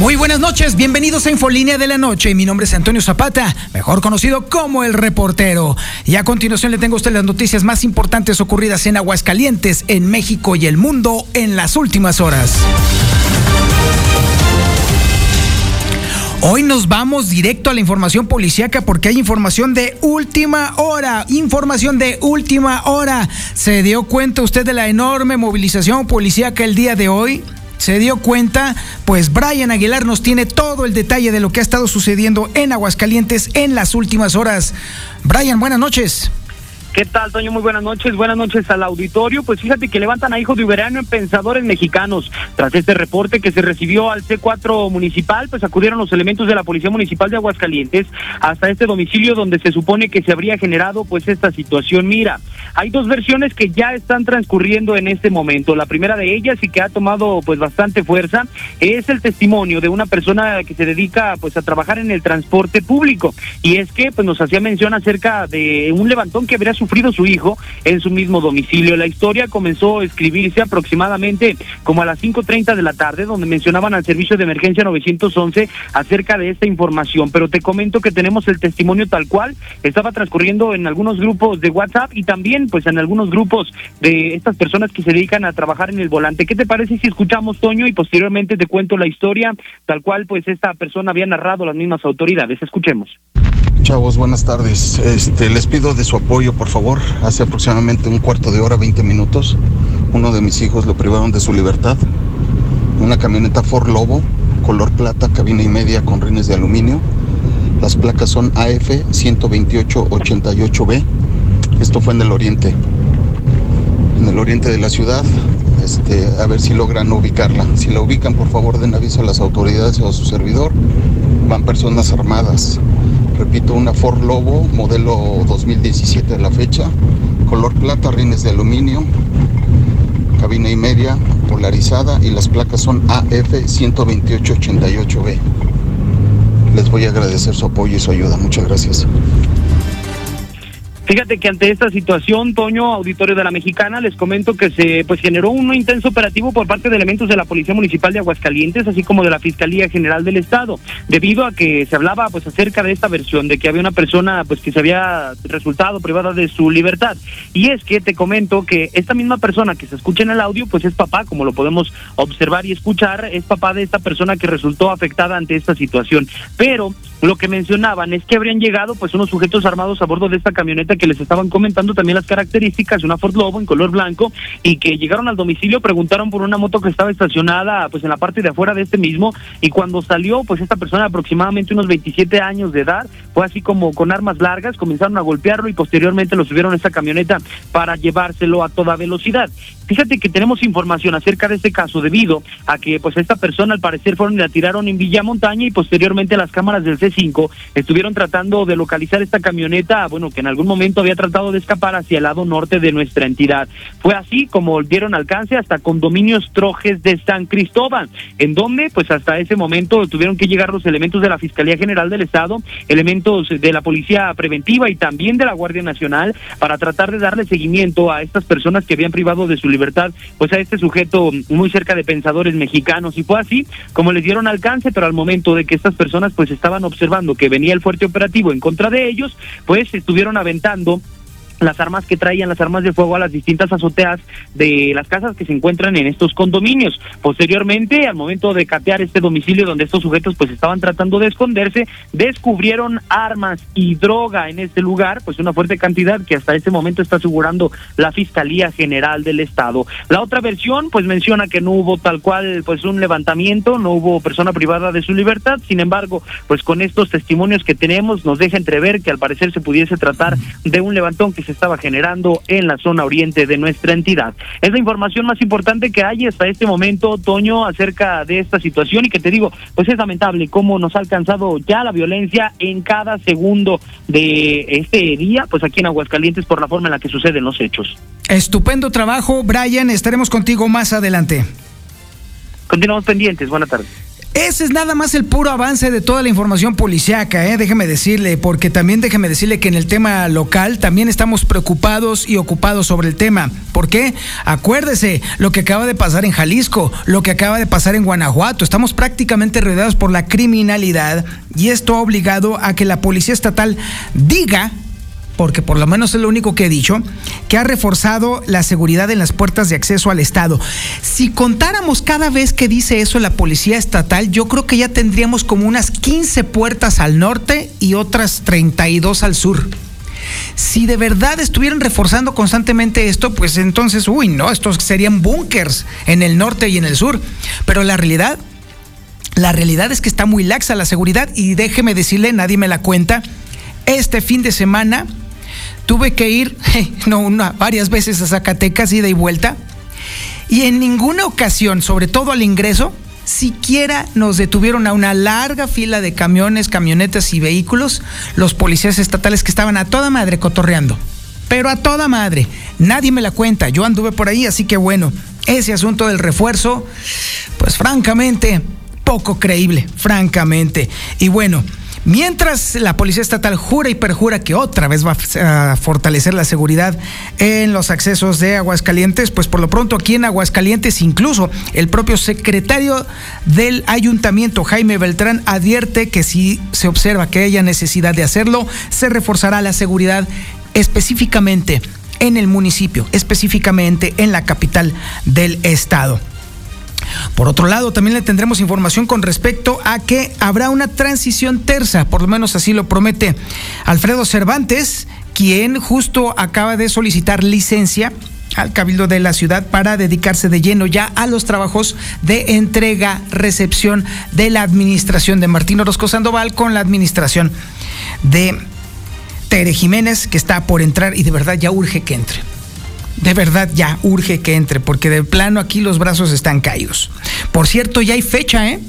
Muy buenas noches, bienvenidos a Infolínea de la Noche. Mi nombre es Antonio Zapata, mejor conocido como el reportero. Y a continuación le tengo a usted las noticias más importantes ocurridas en Aguascalientes, en México y el mundo en las últimas horas. Hoy nos vamos directo a la información policíaca porque hay información de última hora, información de última hora. ¿Se dio cuenta usted de la enorme movilización policíaca el día de hoy? Se dio cuenta, pues Brian Aguilar nos tiene todo el detalle de lo que ha estado sucediendo en Aguascalientes en las últimas horas. Brian, buenas noches. ¿Qué tal, Toño? Muy buenas noches. Buenas noches al auditorio. Pues fíjate que levantan a hijo de Uberano en Pensadores Mexicanos. Tras este reporte que se recibió al C4 municipal, pues acudieron los elementos de la Policía Municipal de Aguascalientes hasta este domicilio donde se supone que se habría generado pues esta situación. Mira, hay dos versiones que ya están transcurriendo en este momento. La primera de ellas y que ha tomado pues bastante fuerza es el testimonio de una persona que se dedica pues a trabajar en el transporte público. Y es que pues nos hacía mención acerca de un levantón que habría sufrido su hijo en su mismo domicilio. La historia comenzó a escribirse aproximadamente como a las 5.30 de la tarde, donde mencionaban al servicio de emergencia 911 acerca de esta información. Pero te comento que tenemos el testimonio tal cual, estaba transcurriendo en algunos grupos de WhatsApp y también pues en algunos grupos de estas personas que se dedican a trabajar en el volante. ¿Qué te parece si escuchamos, Toño, y posteriormente te cuento la historia tal cual pues esta persona había narrado las mismas autoridades? Escuchemos. Chavos, buenas tardes. Este, les pido de su apoyo, por favor. Hace aproximadamente un cuarto de hora, 20 minutos, uno de mis hijos lo privaron de su libertad. Una camioneta Ford Lobo, color plata, cabina y media con rines de aluminio. Las placas son AF 12888B. Esto fue en el oriente, en el oriente de la ciudad. Este, a ver si logran ubicarla. Si la ubican, por favor, den aviso a las autoridades o a su servidor. Van personas armadas repito, una Ford Lobo, modelo 2017 de la fecha, color plata, rines de aluminio, cabina y media, polarizada y las placas son AF12888B. Les voy a agradecer su apoyo y su ayuda. Muchas gracias. Fíjate que ante esta situación, Toño, auditorio de la Mexicana, les comento que se pues generó un intenso operativo por parte de elementos de la Policía Municipal de Aguascalientes, así como de la Fiscalía General del Estado, debido a que se hablaba pues acerca de esta versión de que había una persona pues que se había resultado privada de su libertad. Y es que te comento que esta misma persona que se escucha en el audio pues es papá, como lo podemos observar y escuchar, es papá de esta persona que resultó afectada ante esta situación. Pero lo que mencionaban es que habrían llegado pues unos sujetos armados a bordo de esta camioneta que les estaban comentando también las características de una Ford Lobo en color blanco y que llegaron al domicilio, preguntaron por una moto que estaba estacionada pues en la parte de afuera de este mismo y cuando salió pues esta persona aproximadamente unos 27 años de edad fue así como con armas largas, comenzaron a golpearlo y posteriormente lo subieron a esta camioneta para llevárselo a toda velocidad. Fíjate que tenemos información acerca de este caso debido a que pues esta persona al parecer fueron y la tiraron en Villa Montaña y posteriormente las cámaras del C5 estuvieron tratando de localizar esta camioneta, bueno, que en algún momento había tratado de escapar hacia el lado norte de nuestra entidad. Fue así como dieron alcance hasta condominios Trojes de San Cristóbal, en donde pues hasta ese momento tuvieron que llegar los elementos de la Fiscalía General del Estado, elementos de la Policía Preventiva y también de la Guardia Nacional para tratar de darle seguimiento a estas personas que habían privado de su libertad, pues a este sujeto muy cerca de pensadores mexicanos. Y fue así como les dieron alcance, pero al momento de que estas personas pues estaban observando que venía el fuerte operativo en contra de ellos, pues estuvieron aventando las armas que traían, las armas de fuego a las distintas azoteas de las casas que se encuentran en estos condominios. Posteriormente, al momento de catear este domicilio donde estos sujetos pues estaban tratando de esconderse, descubrieron armas y droga en este lugar, pues una fuerte cantidad que hasta este momento está asegurando la Fiscalía General del Estado. La otra versión pues menciona que no hubo tal cual pues un levantamiento, no hubo persona privada de su libertad, sin embargo, pues con estos testimonios que tenemos nos deja entrever que al parecer se pudiese tratar de un levantón que se se estaba generando en la zona oriente de nuestra entidad. Es la información más importante que hay hasta este momento, Toño, acerca de esta situación y que te digo, pues es lamentable cómo nos ha alcanzado ya la violencia en cada segundo de este día, pues aquí en Aguascalientes por la forma en la que suceden los hechos. Estupendo trabajo, Brian, estaremos contigo más adelante. Continuamos pendientes, buenas tardes. Ese es nada más el puro avance de toda la información policiaca, ¿eh? déjeme decirle, porque también déjeme decirle que en el tema local también estamos preocupados y ocupados sobre el tema. ¿Por qué? Acuérdese lo que acaba de pasar en Jalisco, lo que acaba de pasar en Guanajuato. Estamos prácticamente rodeados por la criminalidad y esto ha obligado a que la policía estatal diga porque por lo menos es lo único que he dicho, que ha reforzado la seguridad en las puertas de acceso al Estado. Si contáramos cada vez que dice eso la Policía Estatal, yo creo que ya tendríamos como unas 15 puertas al norte y otras 32 al sur. Si de verdad estuvieran reforzando constantemente esto, pues entonces, uy, no, estos serían búnkers en el norte y en el sur. Pero la realidad, la realidad es que está muy laxa la seguridad y déjeme decirle, nadie me la cuenta, este fin de semana Tuve que ir, no una, varias veces a Zacatecas, ida y vuelta, y en ninguna ocasión, sobre todo al ingreso, siquiera nos detuvieron a una larga fila de camiones, camionetas y vehículos los policías estatales que estaban a toda madre cotorreando. Pero a toda madre. Nadie me la cuenta. Yo anduve por ahí, así que bueno, ese asunto del refuerzo, pues francamente, poco creíble, francamente. Y bueno, Mientras la Policía Estatal jura y perjura que otra vez va a fortalecer la seguridad en los accesos de Aguascalientes, pues por lo pronto aquí en Aguascalientes incluso el propio secretario del ayuntamiento, Jaime Beltrán, advierte que si se observa que haya necesidad de hacerlo, se reforzará la seguridad específicamente en el municipio, específicamente en la capital del estado. Por otro lado, también le tendremos información con respecto a que habrá una transición tersa, por lo menos así lo promete Alfredo Cervantes, quien justo acaba de solicitar licencia al Cabildo de la ciudad para dedicarse de lleno ya a los trabajos de entrega, recepción de la administración de Martín Orozco Sandoval con la administración de Tere Jiménez, que está por entrar y de verdad ya urge que entre de verdad ya urge que entre, porque de plano aquí los brazos están caídos. Por cierto, ya hay fecha, ¿eh?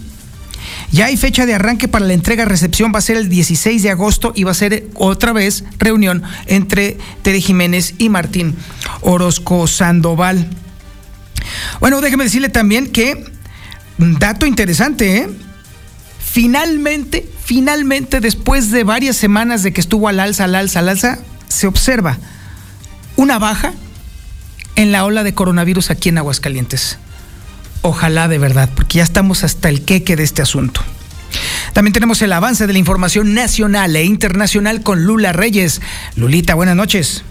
Ya hay fecha de arranque para la entrega-recepción, va a ser el 16 de agosto y va a ser otra vez reunión entre Tere Jiménez y Martín Orozco Sandoval. Bueno, déjeme decirle también que, dato interesante, ¿eh? Finalmente, finalmente, después de varias semanas de que estuvo al alza, al alza, al alza, se observa una baja en la ola de coronavirus aquí en Aguascalientes. Ojalá de verdad, porque ya estamos hasta el queque de este asunto. También tenemos el avance de la información nacional e internacional con Lula Reyes. Lulita, buenas noches.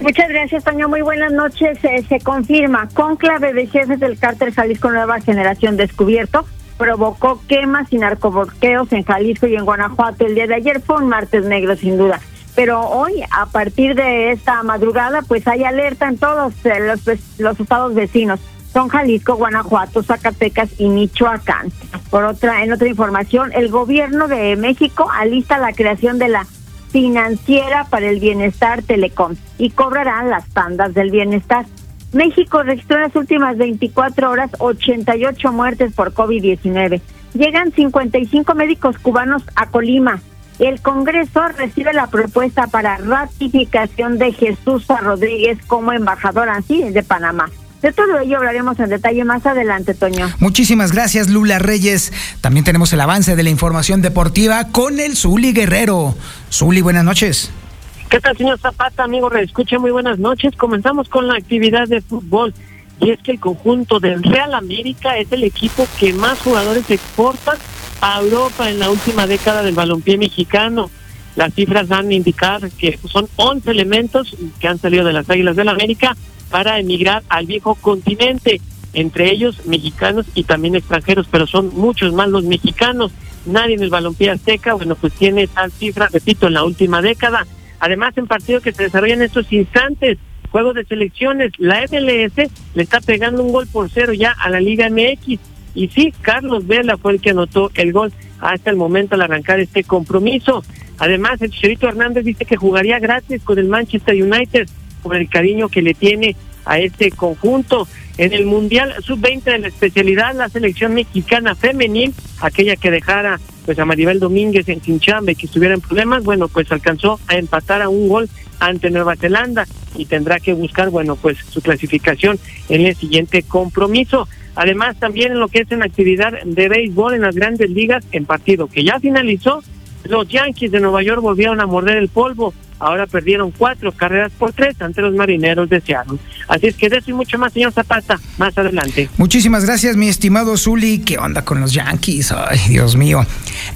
Muchas gracias, Toño. Muy buenas noches. se confirma, conclave de jefes del cártel Jalisco Nueva Generación descubierto provocó quemas y narcoborqueos en Jalisco y en Guanajuato. El día de ayer fue un martes negro, sin duda pero hoy a partir de esta madrugada pues hay alerta en todos eh, los, los estados vecinos son Jalisco, Guanajuato, Zacatecas y Michoacán. Por otra, en otra información, el gobierno de México alista la creación de la financiera para el bienestar Telecom y cobrarán las tandas del bienestar. México registró en las últimas 24 horas 88 muertes por COVID-19. Llegan 55 médicos cubanos a Colima el Congreso recibe la propuesta para ratificación de Jesús Rodríguez como embajador así de Panamá. De todo ello hablaremos en detalle más adelante, Toño. Muchísimas gracias, Lula Reyes. También tenemos el avance de la información deportiva con el Zuli Guerrero. Zuli, buenas noches. ¿Qué tal, señor Zapata, amigo? Reescucha, muy buenas noches. Comenzamos con la actividad de fútbol. Y es que el conjunto del Real América es el equipo que más jugadores exporta a Europa en la última década del balompié mexicano. Las cifras dan a indicar que son 11 elementos que han salido de las Águilas del la América para emigrar al viejo continente, entre ellos mexicanos y también extranjeros, pero son muchos más los mexicanos. Nadie en el balompié azteca, bueno, pues tiene tal cifra, repito, en la última década. Además, en partidos que se desarrollan en estos instantes, juegos de selecciones, la MLS le está pegando un gol por cero ya a la Liga MX y sí, Carlos Vela fue el que anotó el gol hasta el momento al arrancar este compromiso. Además, el Chicharito Hernández dice que jugaría gratis con el Manchester United por el cariño que le tiene a este conjunto. En el Mundial Sub-20 de la especialidad, la selección mexicana femenil, aquella que dejara pues a Maribel Domínguez en Quinchambe que estuviera en problemas, bueno, pues alcanzó a empatar a un gol ante Nueva Zelanda y tendrá que buscar, bueno, pues su clasificación en el siguiente compromiso. Además, también en lo que es en actividad de béisbol en las grandes ligas, en partido que ya finalizó, los Yankees de Nueva York volvieron a morder el polvo ahora perdieron cuatro carreras por tres ante los marineros de Seattle. Así es que de eso y mucho más, señor Zapata, más adelante. Muchísimas gracias, mi estimado Zuli. ¿Qué onda con los Yankees? Ay, Dios mío.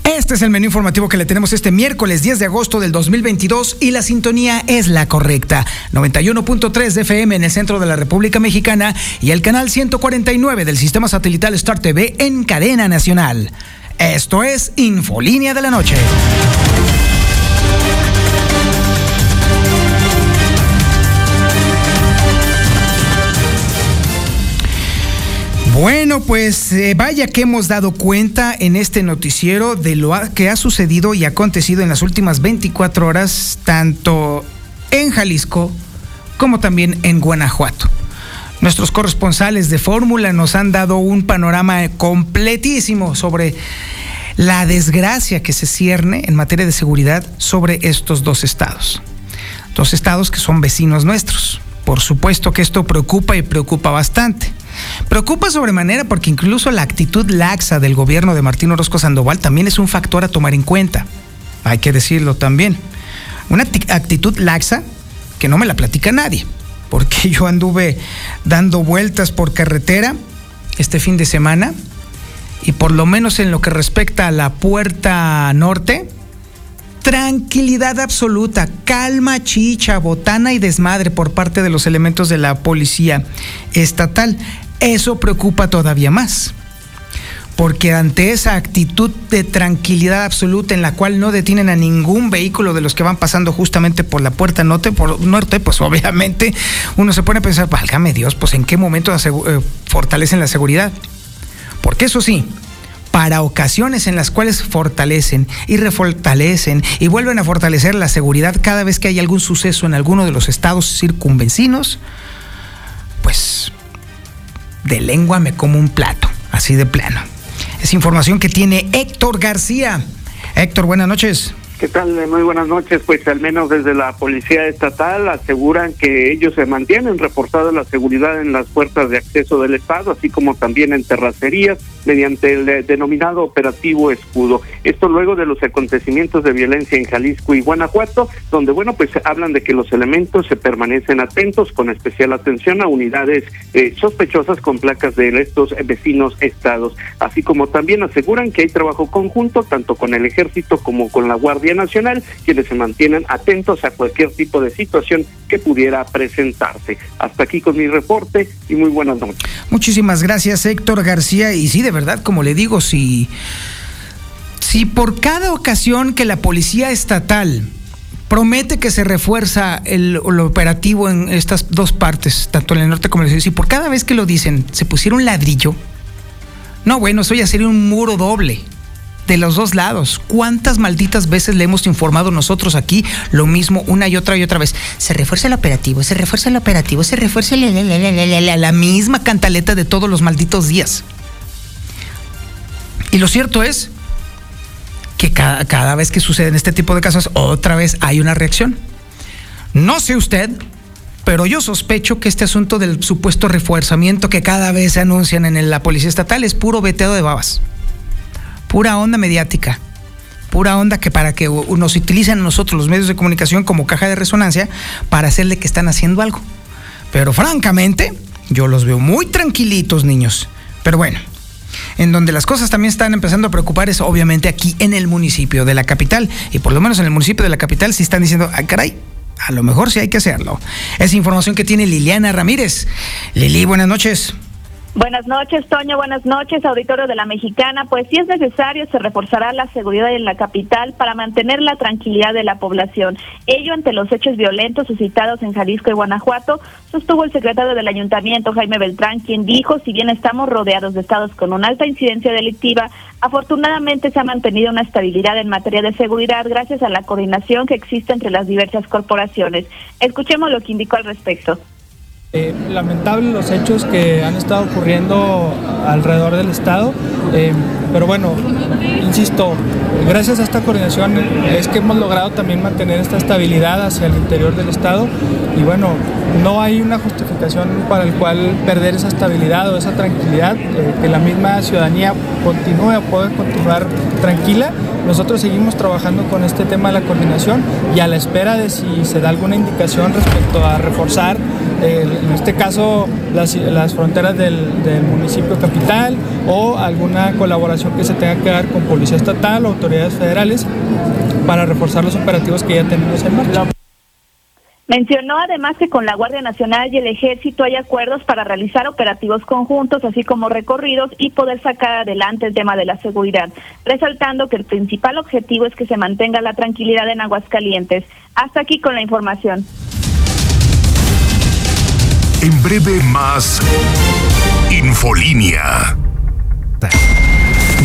Este es el menú informativo que le tenemos este miércoles 10 de agosto del 2022 y la sintonía es la correcta. 91.3 de FM en el centro de la República Mexicana y el canal 149 del sistema satelital Star TV en cadena nacional. Esto es Infolínea de la Noche. Bueno, pues eh, vaya que hemos dado cuenta en este noticiero de lo que ha sucedido y acontecido en las últimas 24 horas, tanto en Jalisco como también en Guanajuato. Nuestros corresponsales de Fórmula nos han dado un panorama completísimo sobre la desgracia que se cierne en materia de seguridad sobre estos dos estados. Dos estados que son vecinos nuestros. Por supuesto que esto preocupa y preocupa bastante. Preocupa sobremanera porque incluso la actitud laxa del gobierno de Martín Orozco Sandoval también es un factor a tomar en cuenta. Hay que decirlo también. Una actitud laxa que no me la platica nadie, porque yo anduve dando vueltas por carretera este fin de semana y por lo menos en lo que respecta a la puerta norte, tranquilidad absoluta, calma, chicha, botana y desmadre por parte de los elementos de la policía estatal. Eso preocupa todavía más. Porque ante esa actitud de tranquilidad absoluta en la cual no detienen a ningún vehículo de los que van pasando justamente por la puerta norte, por norte pues obviamente uno se pone a pensar, válgame Dios, pues en qué momento eh, fortalecen la seguridad. Porque eso sí, para ocasiones en las cuales fortalecen y refortalecen y vuelven a fortalecer la seguridad cada vez que hay algún suceso en alguno de los estados circunvencinos, pues de lengua me como un plato, así de plano. Es información que tiene Héctor García. Héctor, buenas noches. ¿Qué tal? Muy buenas noches. Pues al menos desde la Policía Estatal aseguran que ellos se mantienen reforzada la seguridad en las puertas de acceso del Estado, así como también en terracerías, mediante el eh, denominado operativo escudo. Esto luego de los acontecimientos de violencia en Jalisco y Guanajuato, donde, bueno, pues hablan de que los elementos se permanecen atentos, con especial atención a unidades eh, sospechosas con placas de estos vecinos estados, así como también aseguran que hay trabajo conjunto tanto con el ejército como con la Guardia Nacional, quienes se mantienen atentos a cualquier tipo de situación que pudiera presentarse. Hasta aquí con mi reporte y muy buenas noches. Muchísimas gracias, Héctor García. Y sí, de verdad, como le digo, si, si por cada ocasión que la policía estatal promete que se refuerza el, operativo en estas dos partes, tanto en el norte como en el sur, si por cada vez que lo dicen se pusiera un ladrillo, no, bueno, eso ya sería un muro doble de los dos lados. ¿Cuántas malditas veces le hemos informado nosotros aquí lo mismo una y otra y otra vez? Se refuerza el operativo, se refuerza el operativo, se refuerza la, la, la misma cantaleta de todos los malditos días. Y lo cierto es que cada, cada vez que suceden este tipo de casos, otra vez hay una reacción. No sé usted, pero yo sospecho que este asunto del supuesto refuerzamiento que cada vez se anuncian en la policía estatal es puro veteado de babas pura onda mediática, pura onda que para que nos utilicen nosotros los medios de comunicación como caja de resonancia para hacerle que están haciendo algo. Pero francamente, yo los veo muy tranquilitos, niños. Pero bueno, en donde las cosas también están empezando a preocupar es obviamente aquí en el municipio de la capital. Y por lo menos en el municipio de la capital sí están diciendo, ah, caray, a lo mejor sí hay que hacerlo. Es información que tiene Liliana Ramírez. Lili, buenas noches. Buenas noches, Toño. Buenas noches, auditorio de la Mexicana. Pues si es necesario, se reforzará la seguridad en la capital para mantener la tranquilidad de la población. Ello ante los hechos violentos suscitados en Jalisco y Guanajuato, sostuvo el secretario del Ayuntamiento, Jaime Beltrán, quien dijo, si bien estamos rodeados de estados con una alta incidencia delictiva, afortunadamente se ha mantenido una estabilidad en materia de seguridad gracias a la coordinación que existe entre las diversas corporaciones. Escuchemos lo que indicó al respecto. Eh, lamentable los hechos que han estado ocurriendo alrededor del Estado, eh, pero bueno, insisto, gracias a esta coordinación es que hemos logrado también mantener esta estabilidad hacia el interior del Estado y bueno, no hay una justificación para el cual perder esa estabilidad o esa tranquilidad, eh, que la misma ciudadanía continúe o pueda continuar tranquila. Nosotros seguimos trabajando con este tema de la coordinación y a la espera de si se da alguna indicación respecto a reforzar en este caso las, fronteras del, municipio capital o alguna colaboración que se tenga que dar con Policía Estatal o autoridades federales para reforzar los operativos que ya tenemos en marcha. Mencionó además que con la Guardia Nacional y el Ejército hay acuerdos para realizar operativos conjuntos, así como recorridos y poder sacar adelante el tema de la seguridad, resaltando que el principal objetivo es que se mantenga la tranquilidad en Aguascalientes. Hasta aquí con la información. En breve más Infolínea.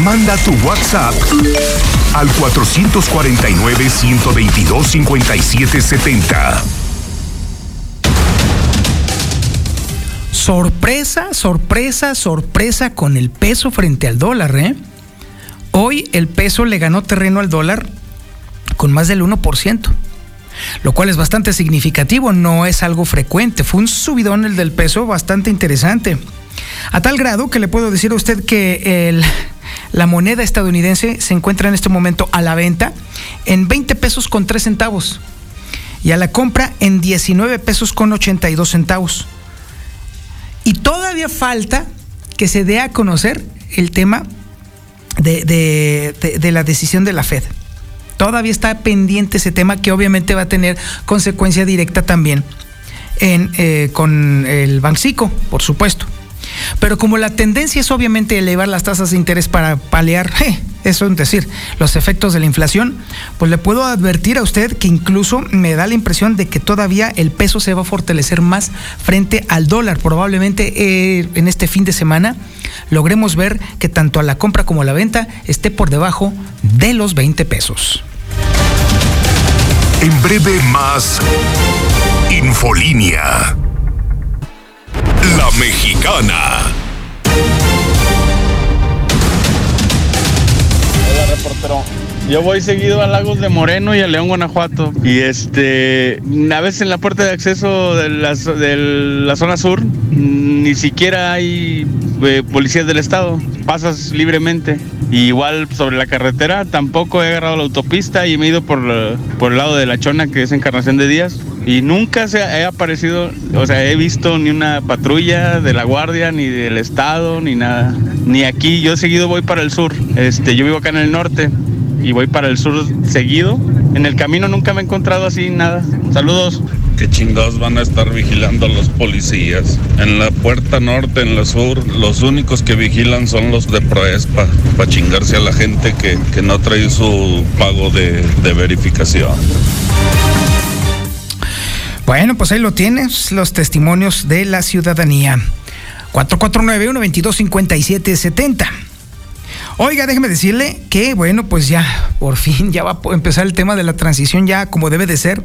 Manda tu WhatsApp al 449-122-5770. Sorpresa, sorpresa, sorpresa con el peso frente al dólar, ¿eh? Hoy el peso le ganó terreno al dólar con más del 1% lo cual es bastante significativo, no es algo frecuente. Fue un subidón el del peso bastante interesante. A tal grado que le puedo decir a usted que la moneda estadounidense se encuentra en este momento a la venta en 20 pesos con 3 centavos y a la compra en 19 pesos con 82 centavos. Y todavía falta que se dé a conocer el tema de la decisión de la Fed. Todavía está pendiente ese tema que obviamente va a tener consecuencia directa también en, eh, con el Bancico, por supuesto. Pero como la tendencia es obviamente elevar las tasas de interés para paliar, eso es decir, los efectos de la inflación, pues le puedo advertir a usted que incluso me da la impresión de que todavía el peso se va a fortalecer más frente al dólar. Probablemente eh, en este fin de semana logremos ver que tanto a la compra como a la venta esté por debajo de los 20 pesos. En breve más Infolínea. La Mexicana. Hola, reportero. Yo voy seguido a Lagos de Moreno y a León, Guanajuato. Y este, a veces en la puerta de acceso de la, de la zona sur ni siquiera hay eh, policías del estado. Pasas libremente. igual sobre la carretera tampoco he agarrado la autopista y me he ido por, por el lado de la Chona, que es Encarnación de Días. Y nunca se ha aparecido, o sea, he visto ni una patrulla de la Guardia, ni del Estado, ni nada. Ni aquí, yo seguido voy para el sur. Este, yo vivo acá en el norte y voy para el sur seguido. En el camino nunca me he encontrado así nada. Saludos. ¿Qué chingados van a estar vigilando a los policías? En la puerta norte, en la sur, los únicos que vigilan son los de Proespa, para chingarse a la gente que, que no trae su pago de, de verificación. Bueno, pues ahí lo tienes, los testimonios de la ciudadanía. 449-122-5770. Oiga, déjeme decirle que, bueno, pues ya, por fin, ya va a empezar el tema de la transición ya como debe de ser.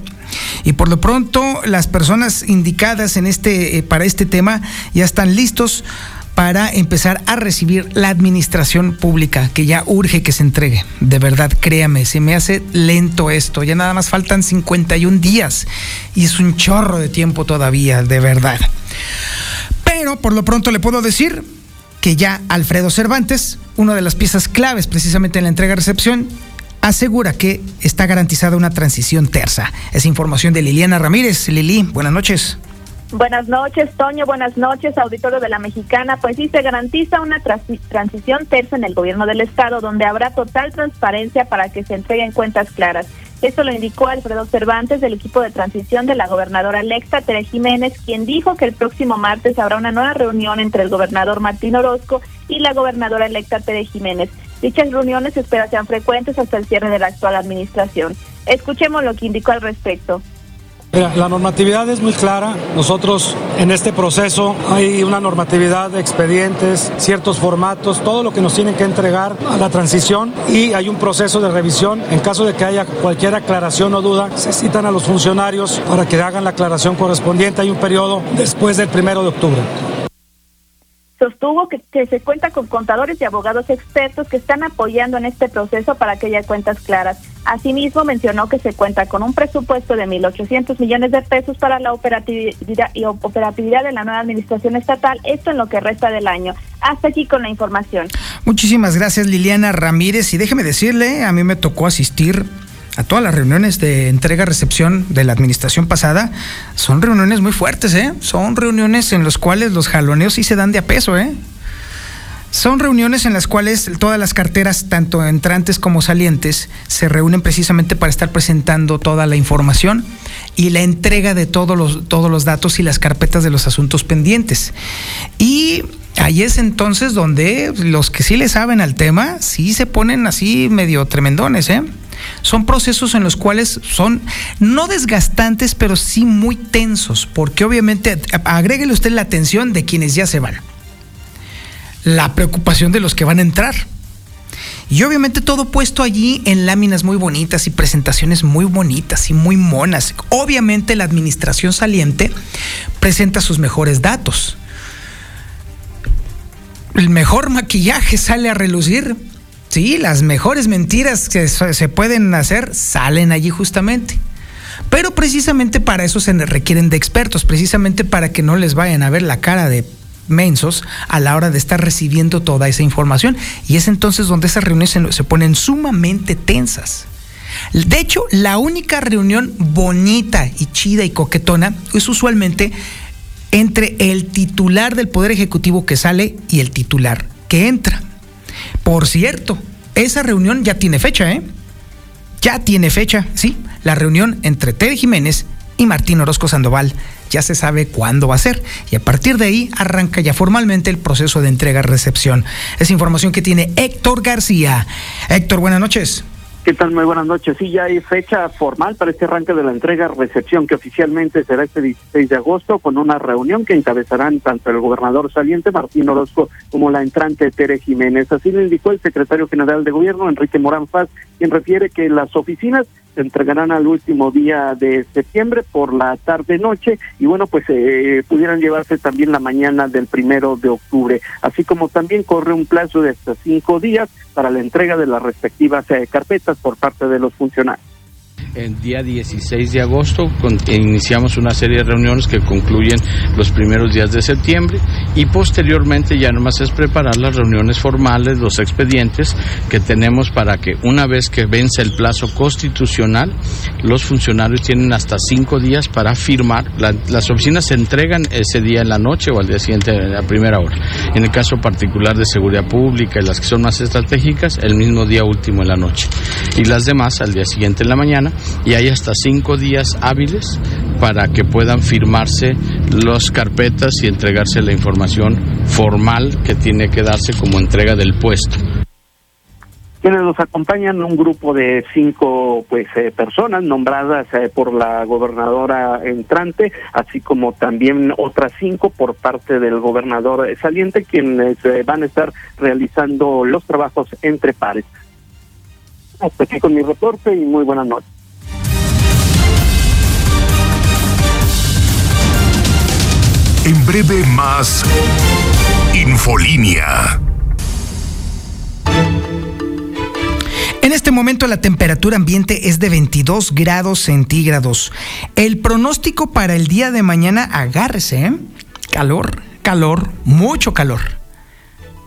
Y por lo pronto, las personas indicadas en este, eh, para este tema ya están listos para empezar a recibir la administración pública, que ya urge que se entregue. De verdad, créame, se me hace lento esto. Ya nada más faltan 51 días y es un chorro de tiempo todavía, de verdad. Pero por lo pronto le puedo decir que ya Alfredo Cervantes, una de las piezas claves precisamente en la entrega-recepción, asegura que está garantizada una transición tersa. Es información de Liliana Ramírez. Lili, buenas noches. Buenas noches, Toño. Buenas noches, auditorio de la Mexicana. Pues sí, se garantiza una transición tersa en el gobierno del Estado, donde habrá total transparencia para que se entreguen cuentas claras. Esto lo indicó Alfredo Cervantes del equipo de transición de la gobernadora electa Tere Jiménez, quien dijo que el próximo martes habrá una nueva reunión entre el gobernador Martín Orozco y la gobernadora electa Tere Jiménez. Dichas reuniones se espera sean frecuentes hasta el cierre de la actual administración. Escuchemos lo que indicó al respecto. La normatividad es muy clara. Nosotros en este proceso hay una normatividad de expedientes, ciertos formatos, todo lo que nos tienen que entregar a la transición y hay un proceso de revisión. En caso de que haya cualquier aclaración o duda, se citan a los funcionarios para que hagan la aclaración correspondiente. Hay un periodo después del primero de octubre sostuvo que, se cuenta con contadores y abogados expertos que están apoyando en este proceso para que haya cuentas claras. Asimismo, mencionó que se cuenta con un presupuesto de 1.800 millones de pesos para la operatividad y operatividad de la nueva administración estatal, esto en lo que resta del año. Hasta aquí con la información. Muchísimas gracias, Liliana Ramírez. Y déjeme decirle, a mí me tocó asistir a todas las reuniones de entrega-recepción de la administración pasada, son reuniones muy fuertes, ¿eh? Son reuniones en las cuales los jaloneos sí se dan de a peso, ¿eh? Son reuniones en las cuales todas las carteras, tanto entrantes como salientes, se reúnen precisamente para estar presentando toda la información y la entrega de todos los, todos los datos y las carpetas de los asuntos pendientes. Y ahí es entonces donde los que sí le saben al tema, sí se ponen así medio tremendones, ¿eh? Son procesos en los cuales son no desgastantes, pero sí muy tensos, porque obviamente agréguele usted la atención de quienes ya se van, la preocupación de los que van a entrar. Y obviamente todo puesto allí en láminas muy bonitas y presentaciones muy bonitas y muy monas. Obviamente la administración saliente presenta sus mejores datos. El mejor maquillaje sale a relucir Sí, las mejores mentiras que se pueden hacer salen allí justamente. Pero precisamente para eso se requieren de expertos, precisamente para que no les vayan a ver la cara de mensos a la hora de estar recibiendo toda esa información. Y es entonces donde esas reuniones se, ponen sumamente tensas. De hecho, la única reunión bonita y chida y coquetona es usualmente entre el titular del Poder Ejecutivo que sale y el titular que entra. Por cierto, esa reunión ya tiene fecha, ¿eh? Ya tiene fecha, sí. La reunión entre Ted Jiménez y Martín Orozco Sandoval ya se sabe cuándo va a ser y a partir de ahí arranca ya formalmente el proceso de entrega-recepción. Es información que tiene Héctor García. Héctor, buenas noches. ¿Qué tal? Muy buenas noches. Sí, ya hay fecha formal para este arranque de la entrega-recepción que oficialmente será este 16 de agosto con una reunión que encabezarán tanto el gobernador saliente Martín Orozco como la entrante Tere Jiménez. Así lo indicó el secretario general de gobierno Enrique Morán Faz, quien refiere que las oficinas se entregarán al último día de septiembre por la tarde-noche y bueno, pues eh, pudieran llevarse también la mañana del primero de octubre, así como también corre un plazo de hasta cinco días para la entrega de las respectivas eh, carpetas por parte de los funcionarios. El día 16 de agosto iniciamos una serie de reuniones que concluyen los primeros días de septiembre y posteriormente ya nomás es preparar las reuniones formales, los expedientes que tenemos para que una vez que vence el plazo constitucional, los funcionarios tienen hasta cinco días para firmar. las oficinas se entregan ese día en la noche o al día siguiente a primera hora. En el caso particular de seguridad pública y las que son más estratégicas, el mismo día último en la noche. Y las demás al día siguiente en la mañana y hay hasta cinco días hábiles para que puedan firmarse las carpetas y entregarse la información formal que tiene que darse como entrega del puesto. Quienes nos acompañan un grupo de cinco pues eh, personas nombradas eh, por la gobernadora entrante así como también otras cinco por parte del gobernador saliente quienes eh, van a estar realizando los trabajos entre pares. Hasta aquí con mi reporte y muy buenas noches En breve más Infolínea. En este momento la temperatura ambiente es de 22 grados centígrados. El pronóstico para el día de mañana, agárrese, ¿eh? calor, calor, mucho calor.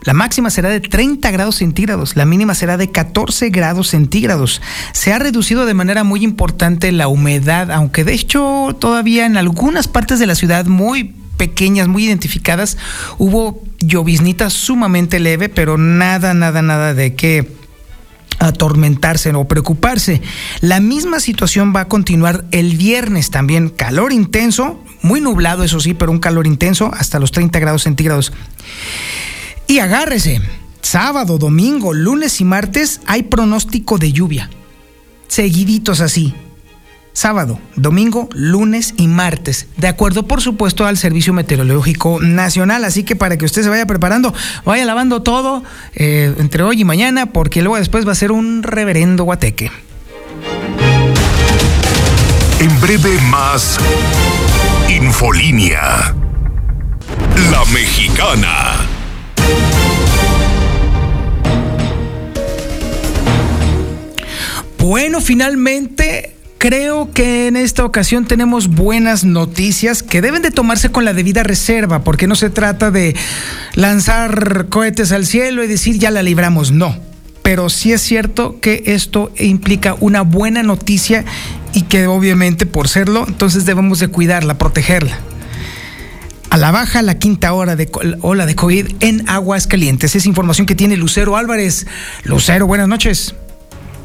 La máxima será de 30 grados centígrados, la mínima será de 14 grados centígrados. Se ha reducido de manera muy importante la humedad, aunque de hecho todavía en algunas partes de la ciudad muy pequeñas, muy identificadas. Hubo lloviznita sumamente leve, pero nada, nada, nada de qué atormentarse o preocuparse. La misma situación va a continuar el viernes también. Calor intenso, muy nublado eso sí, pero un calor intenso hasta los 30 grados centígrados. Y agárrese, sábado, domingo, lunes y martes hay pronóstico de lluvia. Seguiditos así. Sábado, domingo, lunes y martes, de acuerdo por supuesto al Servicio Meteorológico Nacional. Así que para que usted se vaya preparando, vaya lavando todo eh, entre hoy y mañana, porque luego después va a ser un reverendo guateque. En breve más Infolínea. La mexicana. Bueno, finalmente creo que en esta ocasión tenemos buenas noticias que deben de tomarse con la debida reserva, porque no se trata de lanzar cohetes al cielo y decir ya la libramos, no. Pero sí es cierto que esto implica una buena noticia y que obviamente por serlo, entonces debemos de cuidarla, protegerla. A la baja la quinta hora de ola de COVID en Aguas Calientes. Es información que tiene Lucero Álvarez. Lucero, buenas noches.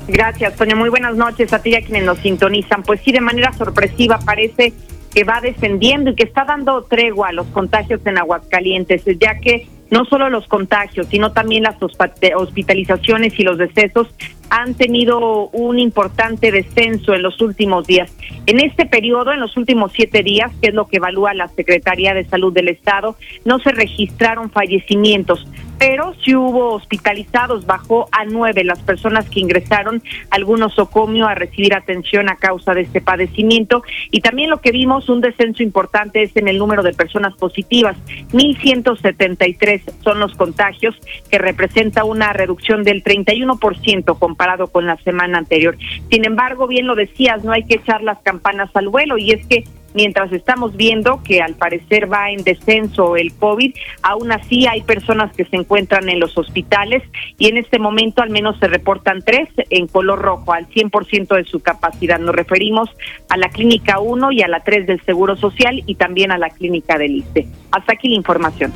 Gracias, Toño. Muy buenas noches a ti y a quienes nos sintonizan. Pues sí, de manera sorpresiva parece que va descendiendo y que está dando tregua a los contagios en Aguascalientes, ya que no solo los contagios, sino también las hospitalizaciones y los decesos han tenido un importante descenso en los últimos días. En este periodo, en los últimos siete días, que es lo que evalúa la Secretaría de Salud del Estado, no se registraron fallecimientos, pero sí hubo hospitalizados, bajó a nueve las personas que ingresaron algún nosocomio a recibir atención a causa de este padecimiento. Y también lo que vimos, un descenso importante es en el número de personas positivas. 1.173 son los contagios, que representa una reducción del 31% comparado con la semana anterior. Sin embargo, bien lo decías, no hay que echar las campanas al vuelo y es que mientras estamos viendo que al parecer va en descenso el COVID, aún así hay personas que se encuentran en los hospitales y en este momento al menos se reportan tres en color rojo, al 100% de su capacidad. Nos referimos a la Clínica 1 y a la 3 del Seguro Social y también a la Clínica del ISTE. Hasta aquí la información.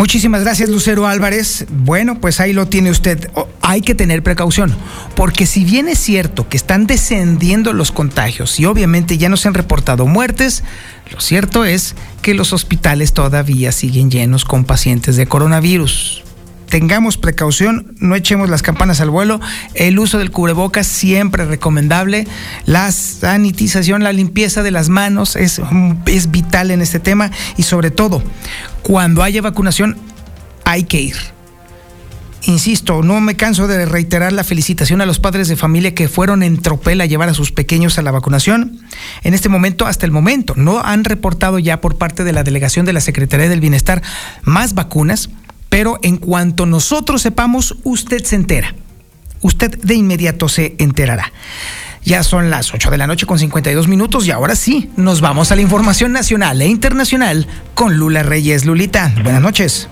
Muchísimas gracias, Lucero Álvarez. Bueno, pues ahí lo tiene usted. Hay que tener precaución, porque si bien es cierto que están descendiendo los contagios y obviamente ya no se han reportado muertes, lo cierto es que los hospitales todavía siguen llenos con pacientes de coronavirus tengamos precaución, no echemos las campanas al vuelo. El uso del cubrebocas siempre recomendable. La sanitización, la limpieza de las manos es, es vital en este tema y sobre todo, cuando haya vacunación hay que ir. Insisto, no me canso de reiterar la felicitación a los padres de familia que fueron en tropel a llevar a sus pequeños a la vacunación. En este momento, hasta el momento, no han reportado ya por parte de la delegación de la Secretaría del Bienestar más vacunas pero en cuanto nosotros sepamos, usted se entera. Usted de inmediato se enterará. Ya son las 8 de la noche con 52 minutos y ahora sí, nos vamos a la información nacional e internacional con Lula Reyes. Lulita, buenas noches.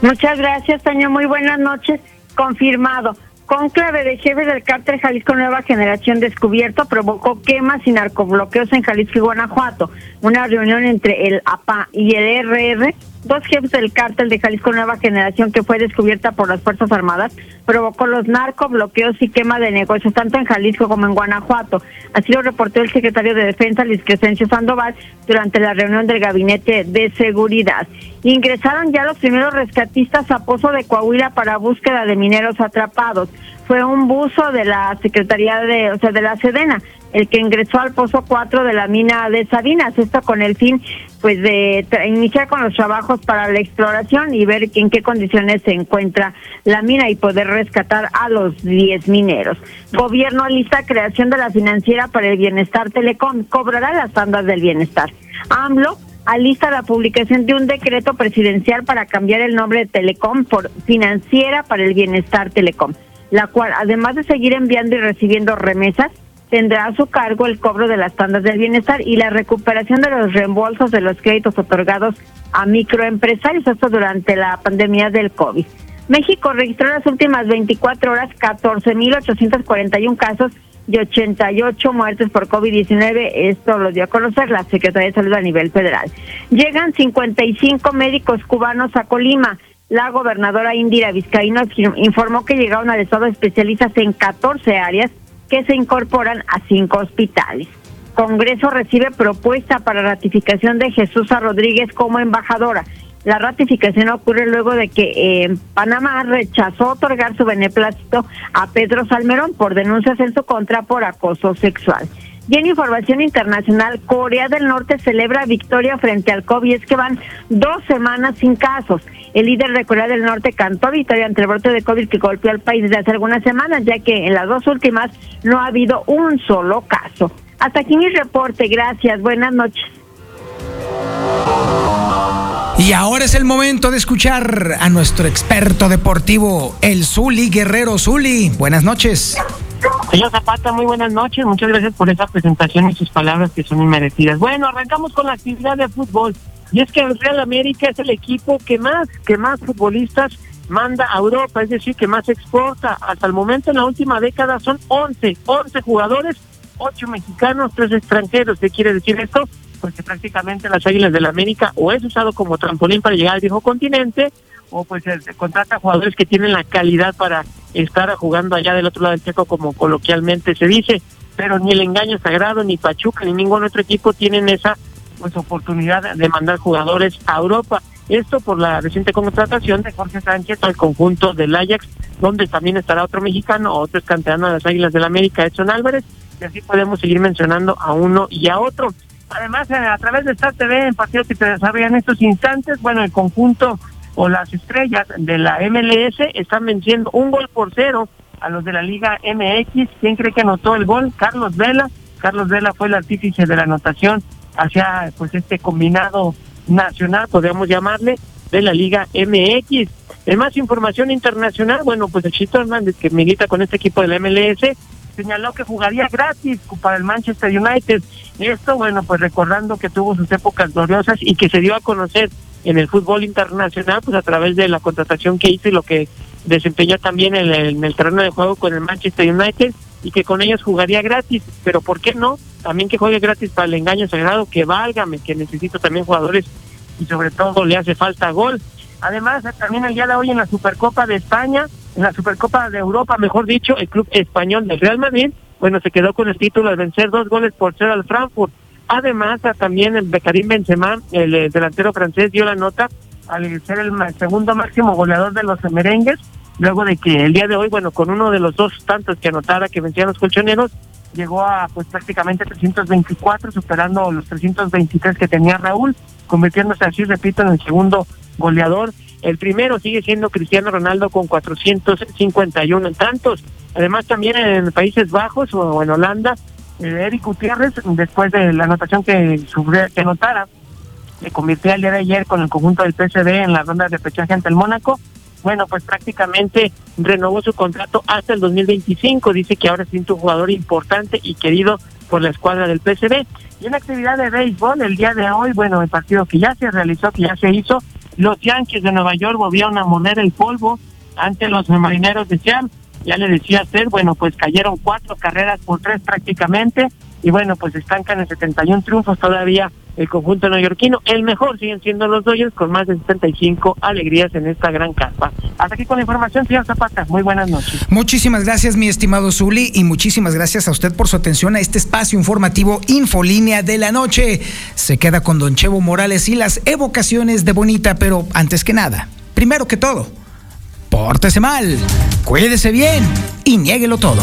Muchas gracias, Toño. Muy buenas noches. Confirmado. Conclave de jefes del cártel Jalisco Nueva Generación descubierto provocó quemas y narcobloqueos en Jalisco y Guanajuato. Una reunión entre el APA y el RR dos jefes del cártel de Jalisco Nueva Generación que fue descubierta por las Fuerzas Armadas provocó los narco, bloqueos y quema de negocios tanto en Jalisco como en Guanajuato. Así lo reportó el secretario de Defensa, Luis Crescencio Sandoval, durante la reunión del Gabinete de Seguridad. Ingresaron ya los primeros rescatistas a Pozo de Coahuila para búsqueda de mineros atrapados. Fue un buzo de la Secretaría de, o sea, de la Sedena el que ingresó al pozo 4 de la mina de Sabinas, esto con el fin pues de iniciar con los trabajos para la exploración y ver en qué condiciones se encuentra la mina y poder rescatar a los 10 mineros. Gobierno alista creación de la financiera para el bienestar Telecom, cobrará las tandas del bienestar. AMLO alista la publicación de un decreto presidencial para cambiar el nombre de Telecom por Financiera para el Bienestar Telecom, la cual además de seguir enviando y recibiendo remesas, tendrá a su cargo el cobro de las tandas del bienestar y la recuperación de los reembolsos de los créditos otorgados a microempresarios, esto durante la pandemia del COVID. México registró en las últimas 24 horas 14.841 casos y 88 muertes por COVID-19. Esto lo dio a conocer la Secretaría de Salud a nivel federal. Llegan 55 médicos cubanos a Colima la gobernadora Indira Vizcaíno informó que llegaron al estado especialistas en 14 áreas que se incorporan a cinco hospitales. Congreso recibe propuesta para ratificación de Jesús Rodríguez como embajadora. La ratificación ocurre luego de que eh, Panamá rechazó otorgar su beneplácito a Pedro Salmerón por denuncias en su contra por acoso sexual. Y en información internacional, Corea del Norte celebra victoria frente al COVID. Es que van dos semanas sin casos. El líder de Corea del Norte cantó victoria ante el brote de COVID que golpeó al país desde hace algunas semanas, ya que en las dos últimas no ha habido un solo caso. Hasta aquí mi reporte. Gracias. Buenas noches. Y ahora es el momento de escuchar a nuestro experto deportivo, el Zuli Guerrero Zuli. Buenas noches. Señor Zapata, muy buenas noches. Muchas gracias por esa presentación y sus palabras que son inmerecidas. Bueno, arrancamos con la actividad de fútbol. Y es que el Real América es el equipo que más, que más futbolistas manda a Europa, es decir, que más exporta. Hasta el momento, en la última década, son 11, 11 jugadores, 8 mexicanos, 3 extranjeros. ¿Qué quiere decir esto? Pues que prácticamente las Águilas del la América o es usado como trampolín para llegar al viejo continente o pues contrata jugadores que tienen la calidad para estar jugando allá del otro lado del checo como coloquialmente se dice, pero ni el engaño sagrado, ni Pachuca, ni ningún otro equipo tienen esa pues oportunidad de mandar jugadores a Europa. Esto por la reciente contratación de Jorge Sánchez al conjunto del Ajax, donde también estará otro mexicano, otro canterano de las Águilas del la América, Edson Álvarez, y así podemos seguir mencionando a uno y a otro. Además, a través de Star TV, en partidos que se desarrollan en estos instantes, bueno, el conjunto o las estrellas de la MLS están venciendo un gol por cero a los de la Liga MX. ¿Quién cree que anotó el gol? Carlos Vela. Carlos Vela fue el artífice de la anotación hacia pues este combinado nacional, podríamos llamarle, de la Liga MX. En más información internacional, bueno, pues el Chito Hernández, que milita con este equipo de la MLS, señaló que jugaría gratis para el Manchester United. Esto, bueno, pues recordando que tuvo sus épocas gloriosas y que se dio a conocer en el fútbol internacional, pues a través de la contratación que hizo y lo que desempeñó también en el, terreno de juego con el Manchester United y que con ellos jugaría gratis, pero ¿por qué no? También que juegue gratis para el engaño sagrado, que válgame, que necesito también jugadores y sobre todo le hace falta gol. Además, también el día de hoy en la Supercopa de España, la Supercopa de Europa, mejor dicho, el club español del Real Madrid, bueno, se quedó con el título de vencer dos goles por cero al Frankfurt. Además, también el Becarín Benzema, el, eh, delantero francés, dio la nota al ser el segundo máximo goleador de los merengues, luego de que el día de hoy, bueno, con uno de los dos tantos que anotara que vencían los colchoneros, llegó a pues prácticamente 324, superando los 323 que tenía Raúl, convirtiéndose así, repito, en el segundo goleador. El primero sigue siendo Cristiano Ronaldo con 451 tantos. Además, también en Países Bajos o en Holanda, eh, Eric Gutiérrez, después de la anotación que, que notara, se convirtió el día de ayer con el conjunto del PSV en la ronda de pechaje ante el Mónaco. Bueno, pues prácticamente renovó su contrato hasta el 2025. Dice que ahora siente un jugador importante y querido por la escuadra del PSV. Y en actividad de béisbol, el día de hoy, bueno, el partido que ya se realizó, que ya se hizo, los Yankees de Nueva York volvieron a morder el polvo ante los marineros de Seattle. Ya le decía ser, bueno, pues cayeron cuatro carreras por tres prácticamente, y bueno, pues estancan en 71 triunfos todavía el conjunto neoyorquino. El mejor siguen siendo los Dodgers con más de 75 alegrías en esta gran carpa. Hasta aquí con la información, señor Zapata. Muy buenas noches. Muchísimas gracias, mi estimado Zuli, y muchísimas gracias a usted por su atención a este espacio informativo Infolínea de la Noche. Se queda con Don Chevo Morales y las evocaciones de Bonita, pero antes que nada, primero que todo, pórtese mal, cuídese bien y niéguelo todo.